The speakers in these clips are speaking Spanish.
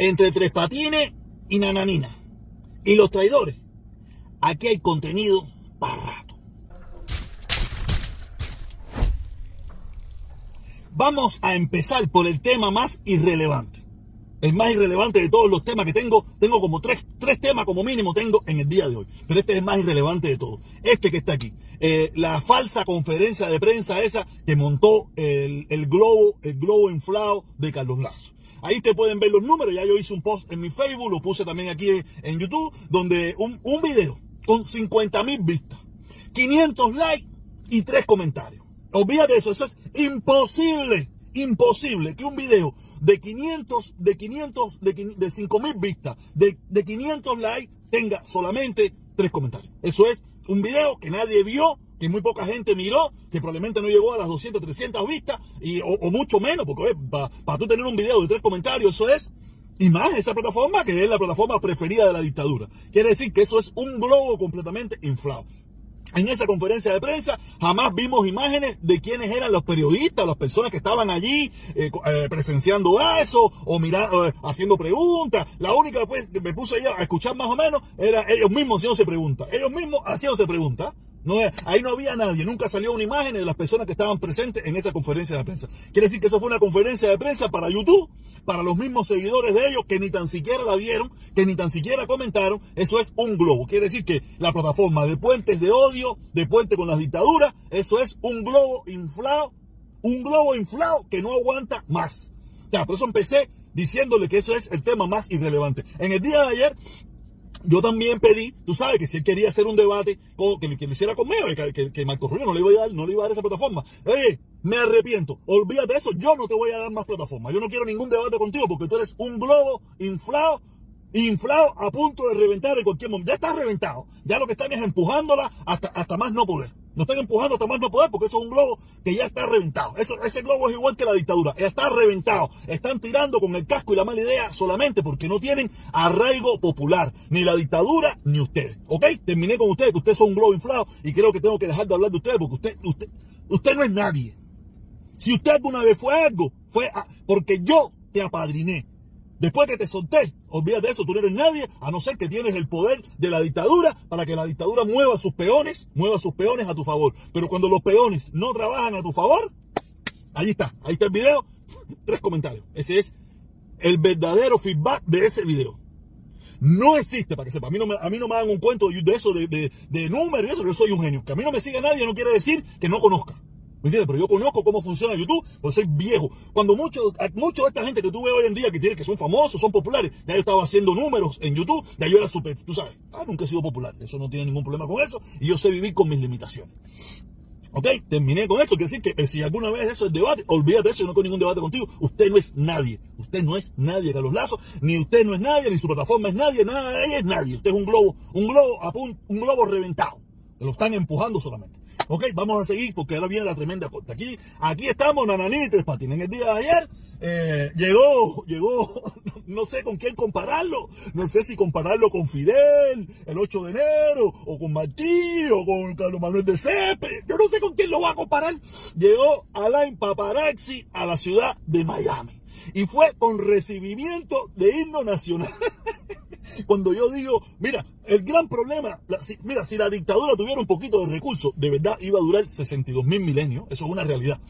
entre Tres Patines y Nananina. Y los traidores. Aquí hay contenido para rato. Vamos a empezar por el tema más irrelevante. El más irrelevante de todos los temas que tengo. Tengo como tres, tres temas como mínimo tengo en el día de hoy. Pero este es el más irrelevante de todos. Este que está aquí. Eh, la falsa conferencia de prensa esa que montó el, el globo, el globo inflado de Carlos Lazo. Ahí te pueden ver los números. Ya yo hice un post en mi Facebook, lo puse también aquí en YouTube, donde un, un video con 50 mil vistas, 500 likes y 3 comentarios. Olvídate de eso, eso es imposible, imposible que un video de 500, de 500, de, de 5 mil vistas, de, de 500 likes, tenga solamente 3 comentarios. Eso es un video que nadie vio, que muy poca gente miró, que probablemente no llegó a las 200, 300 vistas, y, o, mucho menos, porque para tú tener un video de 3 comentarios, eso es y más esa plataforma que es la plataforma preferida de la dictadura. Quiere decir que eso es un globo completamente inflado. En esa conferencia de prensa jamás vimos imágenes de quiénes eran los periodistas, las personas que estaban allí eh, eh, presenciando eso o mirando, eh, haciendo preguntas. La única pues, que me puse ahí a escuchar más o menos era ellos mismos haciéndose preguntas. Ellos mismos haciéndose preguntas. No, ahí no había nadie, nunca salió una imagen de las personas que estaban presentes en esa conferencia de prensa. Quiere decir que eso fue una conferencia de prensa para YouTube, para los mismos seguidores de ellos que ni tan siquiera la vieron, que ni tan siquiera comentaron. Eso es un globo. Quiere decir que la plataforma de puentes de odio, de puente con las dictaduras, eso es un globo inflado, un globo inflado que no aguanta más. Ya, por eso empecé diciéndole que eso es el tema más irrelevante. En el día de ayer yo también pedí, tú sabes que si él quería hacer un debate, que, lo hiciera conmigo, que Marco Rubio no le iba a dar, no le iba a dar esa plataforma. Oye, me arrepiento, olvídate de eso, yo no te voy a dar más plataforma. Yo no quiero ningún debate contigo porque tú eres un globo inflado, inflado a punto de reventar en cualquier momento. Ya estás reventado, ya lo que están es empujándola hasta, hasta más no poder. No están empujando hasta más no poder porque eso es un globo que ya está reventado. Eso, ese globo es igual que la dictadura. Ya está reventado. Están tirando con el casco y la mala idea solamente porque no tienen arraigo popular. Ni la dictadura ni ustedes. ¿Ok? Terminé con ustedes que ustedes son un globo inflado y creo que tengo que dejar de hablar de ustedes porque usted, usted, usted no es nadie. Si usted alguna vez fue algo, fue porque yo te apadriné. Después que te solté, olvídate de eso, tú no eres nadie, a no ser que tienes el poder de la dictadura para que la dictadura mueva sus peones, mueva sus peones a tu favor. Pero cuando los peones no trabajan a tu favor, ahí está, ahí está el video, tres comentarios. Ese es el verdadero feedback de ese video. No existe, para que sepa, a mí no me, a mí no me un cuento de eso, de, de, de números y eso, yo soy un genio. Que a mí no me siga nadie no quiere decir que no conozca. ¿Me entiendes? Pero yo conozco cómo funciona YouTube, porque soy viejo. Cuando muchos mucho de esta gente que tú ves hoy en día, que, tienen, que son famosos, son populares, ya yo estaba haciendo números en YouTube, ya yo era súper, tú sabes, ah, nunca he sido popular, eso no tiene ningún problema con eso, y yo sé vivir con mis limitaciones. Ok, terminé con esto. Quiere decir que eh, si alguna vez eso es debate, olvídate de eso, yo no tengo ningún debate contigo. Usted no es nadie. Usted no es nadie, Carlos Lazo. Ni usted no es nadie, ni su plataforma es nadie, nada de ella es nadie. Usted es un globo, un globo a punto, un globo reventado. Lo están empujando solamente. Ok, vamos a seguir porque ahora viene la tremenda corte. Aquí, aquí estamos, Nananín y Tres Patines. En el día de ayer eh, llegó, llegó, no sé con quién compararlo. No sé si compararlo con Fidel, el 8 de enero, o con Martí, o con Carlos Manuel de Cepe. Yo no sé con quién lo va a comparar. Llegó Alain Paparazzi a la ciudad de Miami. Y fue con recibimiento de himno nacional. Cuando yo digo, mira, el gran problema, la, si, mira, si la dictadura tuviera un poquito de recursos, de verdad iba a durar 62 mil milenios, eso es una realidad.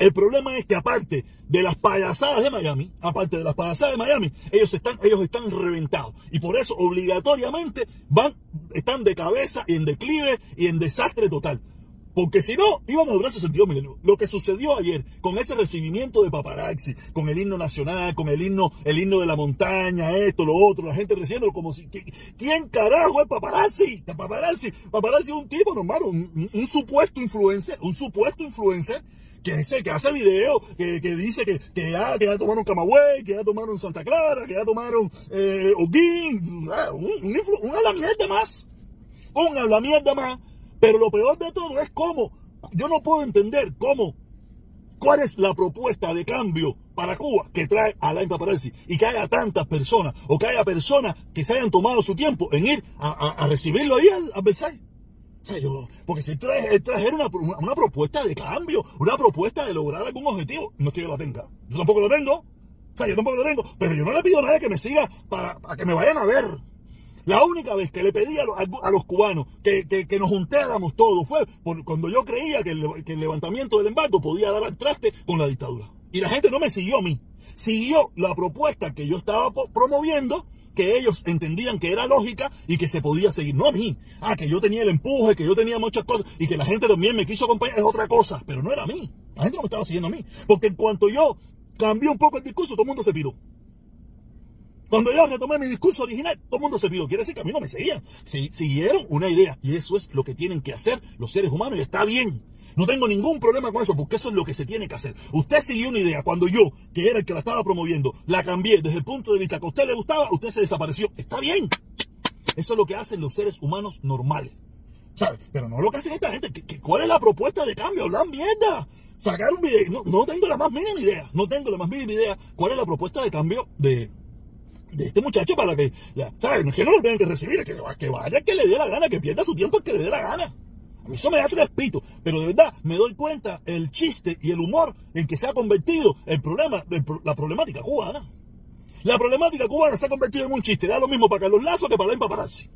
El problema es que aparte de las payasadas de Miami, aparte de las payasadas de Miami, ellos están, ellos están reventados. Y por eso obligatoriamente van, están de cabeza y en declive y en desastre total. Porque si no, íbamos a durar 62 milenios. Lo que sucedió ayer con ese recibimiento de paparazzi, con el himno nacional, con el himno, el himno de la montaña, esto, lo otro, la gente recibiendo como si. ¿Quién carajo es paparazzi? Paparazzi, paparazzi es un tipo normal, un, supuesto influencer, un supuesto influencer que, sé, que hace videos, que, que, dice que, que, ya, que ya tomaron Camagüey, que ya tomaron Santa Clara, que ya tomaron eh, Oguín, un, un, un habla mierda más. Un habla mierda más. Pero lo peor de todo es cómo, yo no puedo entender cómo, cuál es la propuesta de cambio para Cuba que trae Alain Paparazzi y que haya tantas personas o que haya personas que se hayan tomado su tiempo en ir a, a, a recibirlo ahí al, a Versailles. O sea, yo, porque si trae, trajera una, una, una, propuesta de cambio, una propuesta de lograr algún objetivo, no es que yo la tenga. Yo tampoco la tengo. sea, yo tampoco lo tengo, pero yo no le pido a nadie que me siga para, que me vayan a ver. La única vez que le pedí a, los, cubanos que, nos juntáramos todos fue cuando yo creía que el, que el levantamiento del embargo podía dar al traste con la dictadura. Y la gente no me siguió a mí, siguió la propuesta que yo estaba promoviendo que ellos entendían que era lógica y que se podía seguir. No a mí. Ah, que yo tenía el empuje, que yo tenía muchas cosas y que la gente también me quiso acompañar es otra cosa, pero no era a mí. La gente no me estaba siguiendo a mí. Porque en cuanto yo cambié un poco el discurso, todo el mundo se piró. Cuando yo retomé mi discurso original, todo el mundo se piró. Quiere decir que a mí no me seguían. siguieron una idea. Y eso es lo que tienen que hacer los seres humanos y está bien. No tengo ningún problema con eso, porque eso es lo que se tiene que hacer. Usted siguió una idea cuando yo, que era el que la estaba promoviendo, la cambié desde el punto de vista que a usted le gustaba, usted se desapareció. Está bien. Eso es lo que hacen los seres humanos normales. ¿Sabe? Pero no lo que hacen esta gente. ¿Cuál es la propuesta de cambio? Hablan mierda. Sacar un video. No, tengo la más mínima idea. No tengo la más mínima idea cuál es la propuesta de cambio de, de este muchacho para que, ¿sabes? Que no lo tengan que recibir, que, que vaya que le dé la gana, que pierda su tiempo que le dé la gana. Eso me da respito, pero de verdad me doy cuenta el chiste y el humor en que se ha convertido el problema, la problemática cubana. La problemática cubana se ha convertido en un chiste. Da lo mismo para Carlos Lazo que para la paparazzi.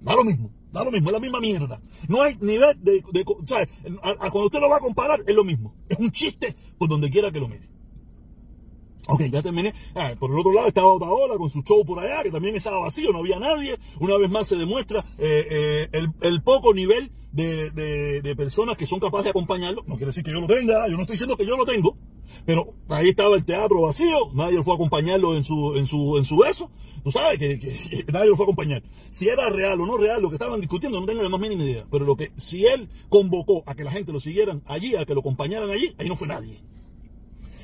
Da lo mismo, da lo mismo, es la misma mierda. No hay nivel de, ¿sabes? cuando usted lo va a comparar es lo mismo. Es un chiste por donde quiera que lo mire. Ok, ya terminé. Ah, por el otro lado estaba Otaola con su show por allá, que también estaba vacío, no había nadie. Una vez más se demuestra eh, eh, el, poco nivel de, personas que son capaces de acompañarlo. No quiere decir que yo lo tenga, yo no estoy diciendo que yo lo tengo, pero ahí estaba el teatro vacío, nadie fue a acompañarlo en su, en su, en su beso. Tú sabes que, nadie lo fue a acompañar. Si era real o no real lo que estaban discutiendo, no tengo la más mínima idea. Pero lo que, si él convocó a que la gente lo siguieran allí, a que lo acompañaran allí, ahí no fue nadie.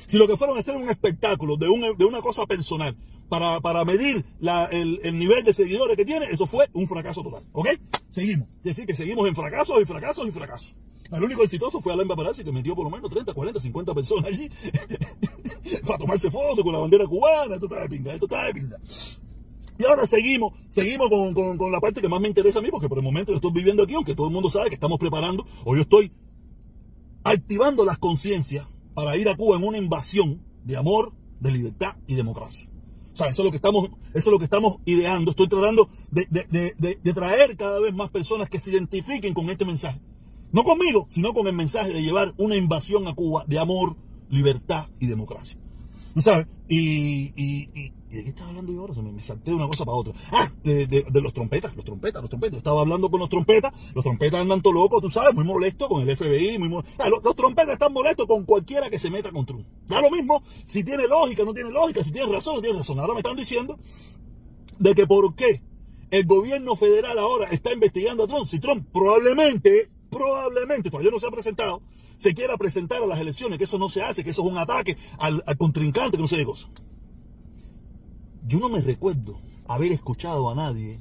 Si lo que fueron a hacer un espectáculo de, de una cosa personal para, para medir el, nivel de seguidores que tiene, eso fue un fracaso total. ¿Ok? Seguimos. Es decir, que seguimos en fracasos y fracasos y fracasos. El único exitoso fue Alain Paparazzi, que metió por lo menos 30, 40, 50 personas allí para tomarse fotos con la bandera cubana. Esto está de pinga, esto está de pinga. Y ahora seguimos, seguimos con, con, la parte que más me interesa a mí, porque por el momento yo estoy viviendo aquí, aunque todo el mundo sabe que estamos preparando, o yo estoy activando las conciencias para ir a Cuba en una invasión de amor, de libertad y democracia. O sea, eso es lo que estamos, eso es lo que estamos ideando. Estoy tratando de, traer cada vez más personas que se identifiquen con este mensaje. No conmigo, sino con el mensaje de llevar una invasión a Cuba de amor, libertad y democracia. ¿Sabes? y, ¿Y de qué estaba hablando yo ahora? Me, salté de una cosa para otra. Ah, de, los trompetas, los trompetas, los trompetas. Estaba hablando con los trompetas. Los trompetas andan todo locos, tú sabes, muy molestos con el FBI. Muy ah, los, trompetas están molestos con cualquiera que se meta con Trump. Da lo mismo si tiene lógica, no tiene lógica, si tiene razón, no tiene razón. Ahora me están diciendo de que por qué el gobierno federal ahora está investigando a Trump. Si Trump probablemente, probablemente, todavía no se ha presentado, se quiera presentar a las elecciones, que eso no se hace, que eso es un ataque al, contrincante, que no sé qué cosa. Yo no me recuerdo haber escuchado a nadie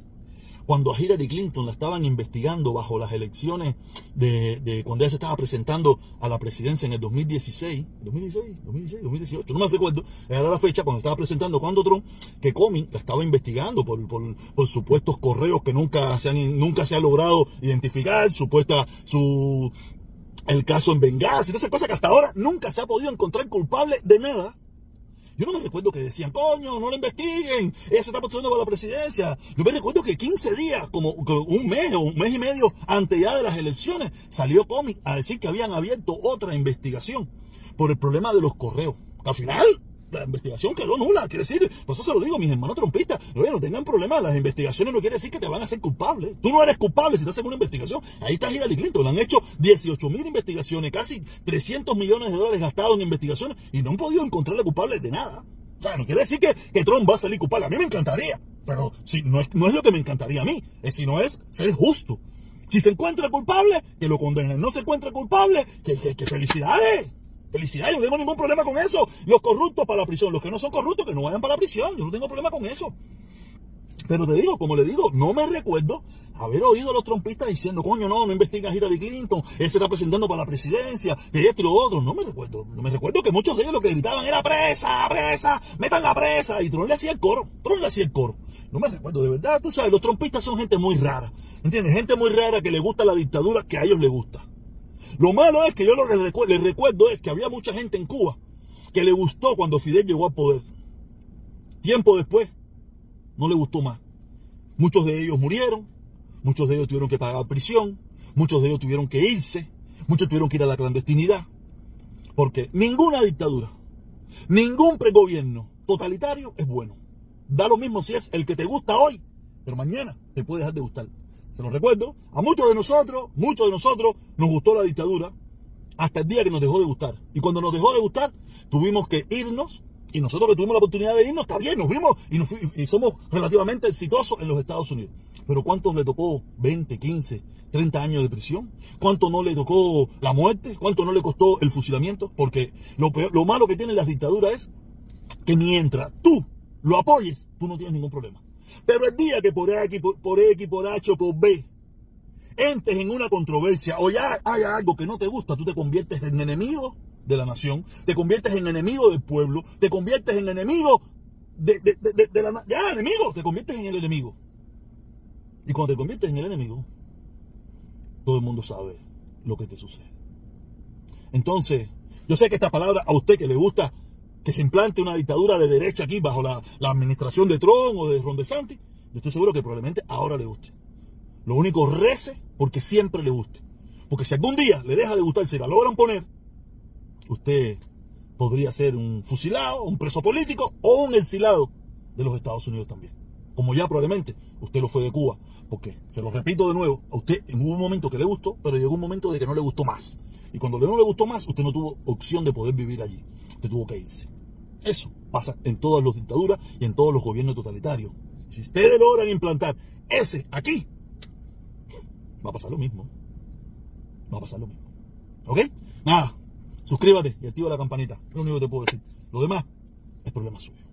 cuando a Hillary Clinton la estaban investigando bajo las elecciones de, cuando ella se estaba presentando a la presidencia en el 2016, 2016, 2016, 2018, no me recuerdo, era la fecha cuando estaba presentando cuando Trump, que Comey la estaba investigando por, por, supuestos correos que nunca se han, nunca se ha logrado identificar, supuesta, su, el caso en Benghazi, esas cosas que hasta ahora nunca se ha podido encontrar culpable de nada. Yo no me recuerdo que decían, coño, no lo investiguen, ella se está postulando para la presidencia. Yo me recuerdo que 15 días, como un mes o un mes y medio antes ya de las elecciones, salió Comic a decir que habían abierto otra investigación por el problema de los correos. Al final, la investigación quedó nula, quiere decir, por eso se lo digo a mis hermanos trompistas, no tengan problemas, las investigaciones no quiere decir que te van a hacer culpable. Tú no eres culpable si estás en una investigación. Ahí está Hillary Clinton, han hecho 18 mil investigaciones, casi 300 millones de dólares gastados en investigaciones y no han podido encontrarle culpable de nada. O sea, no quiere decir que, que Trump va a salir culpable. A mí me encantaría, pero si, no, es, no es lo que me encantaría a mí, es si no es ser justo. Si se encuentra culpable, que lo condenen. No se encuentra culpable, que, que felicidades. Felicidades, yo no tengo ningún problema con eso. Los corruptos para la prisión, los que no son corruptos, que no vayan para la prisión. Yo no tengo problema con eso. Pero te digo, como le digo, no me recuerdo haber oído a los trompistas diciendo, coño, no, no investiga a Hillary Clinton, él se está presentando para la presidencia, que esto y lo otro. No me recuerdo. No me recuerdo que muchos de ellos lo que gritaban era presa, presa, metan la presa. Y Trump le hacía el coro. Trump le hacía el coro. No me recuerdo, de verdad. Tú sabes, los trompistas son gente muy rara. ¿Entiendes? Gente muy rara que le gusta la dictadura que a ellos les gusta. Lo malo es que yo les recuerdo es que había mucha gente en Cuba que le gustó cuando Fidel llegó al poder. Tiempo después, no le gustó más. Muchos de ellos murieron, muchos de ellos tuvieron que pagar prisión, muchos de ellos tuvieron que irse, muchos tuvieron que ir a la clandestinidad. Porque ninguna dictadura, ningún pregobierno totalitario es bueno. Da lo mismo si es el que te gusta hoy, pero mañana te puede dejar de gustar. Se lo recuerdo, a muchos de nosotros, muchos de nosotros nos gustó la dictadura hasta el día que nos dejó de gustar. Y cuando nos dejó de gustar, tuvimos que irnos y nosotros que tuvimos la oportunidad de irnos, está bien, nos vimos y, somos relativamente exitosos en los Estados Unidos. Pero ¿cuántos le tocó 20, 15, 30 años de prisión? ¿Cuánto no le tocó la muerte? ¿Cuánto no le costó el fusilamiento? Porque lo, lo malo que tienen las dictaduras es que mientras tú lo apoyes, tú no tienes ningún problema. Pero el día que por X, por, por X, por H por B, entres en una controversia o ya haya algo que no te gusta, tú te conviertes en enemigo de la nación, te conviertes en enemigo del pueblo, te conviertes en enemigo de, de, la Ya, enemigo, te conviertes en el enemigo. Y cuando te conviertes en el enemigo, todo el mundo sabe lo que te sucede. Entonces, yo sé que esta palabra a usted que le gusta que se implante una dictadura de derecha aquí bajo la, administración de Trump o de Ron DeSantis, yo estoy seguro que probablemente ahora le guste. Lo único, rece porque siempre le guste. Porque si algún día le deja de gustar, si la logran poner, usted podría ser un fusilado, un preso político o un exilado de los Estados Unidos también. Como ya probablemente usted lo fue de Cuba. Porque, se lo repito de nuevo, a usted en un momento que le gustó, pero llegó un momento de que no le gustó más. Y cuando no le gustó más, usted no tuvo opción de poder vivir allí. Usted tuvo que irse. Eso pasa en todas las dictaduras y en todos los gobiernos totalitarios. Si ustedes logran implantar ese aquí, va a pasar lo mismo. Va a pasar lo mismo. ¿Ok? Nada. Suscríbete y activa la campanita. Lo único que te puedo decir. Lo demás es problema suyo.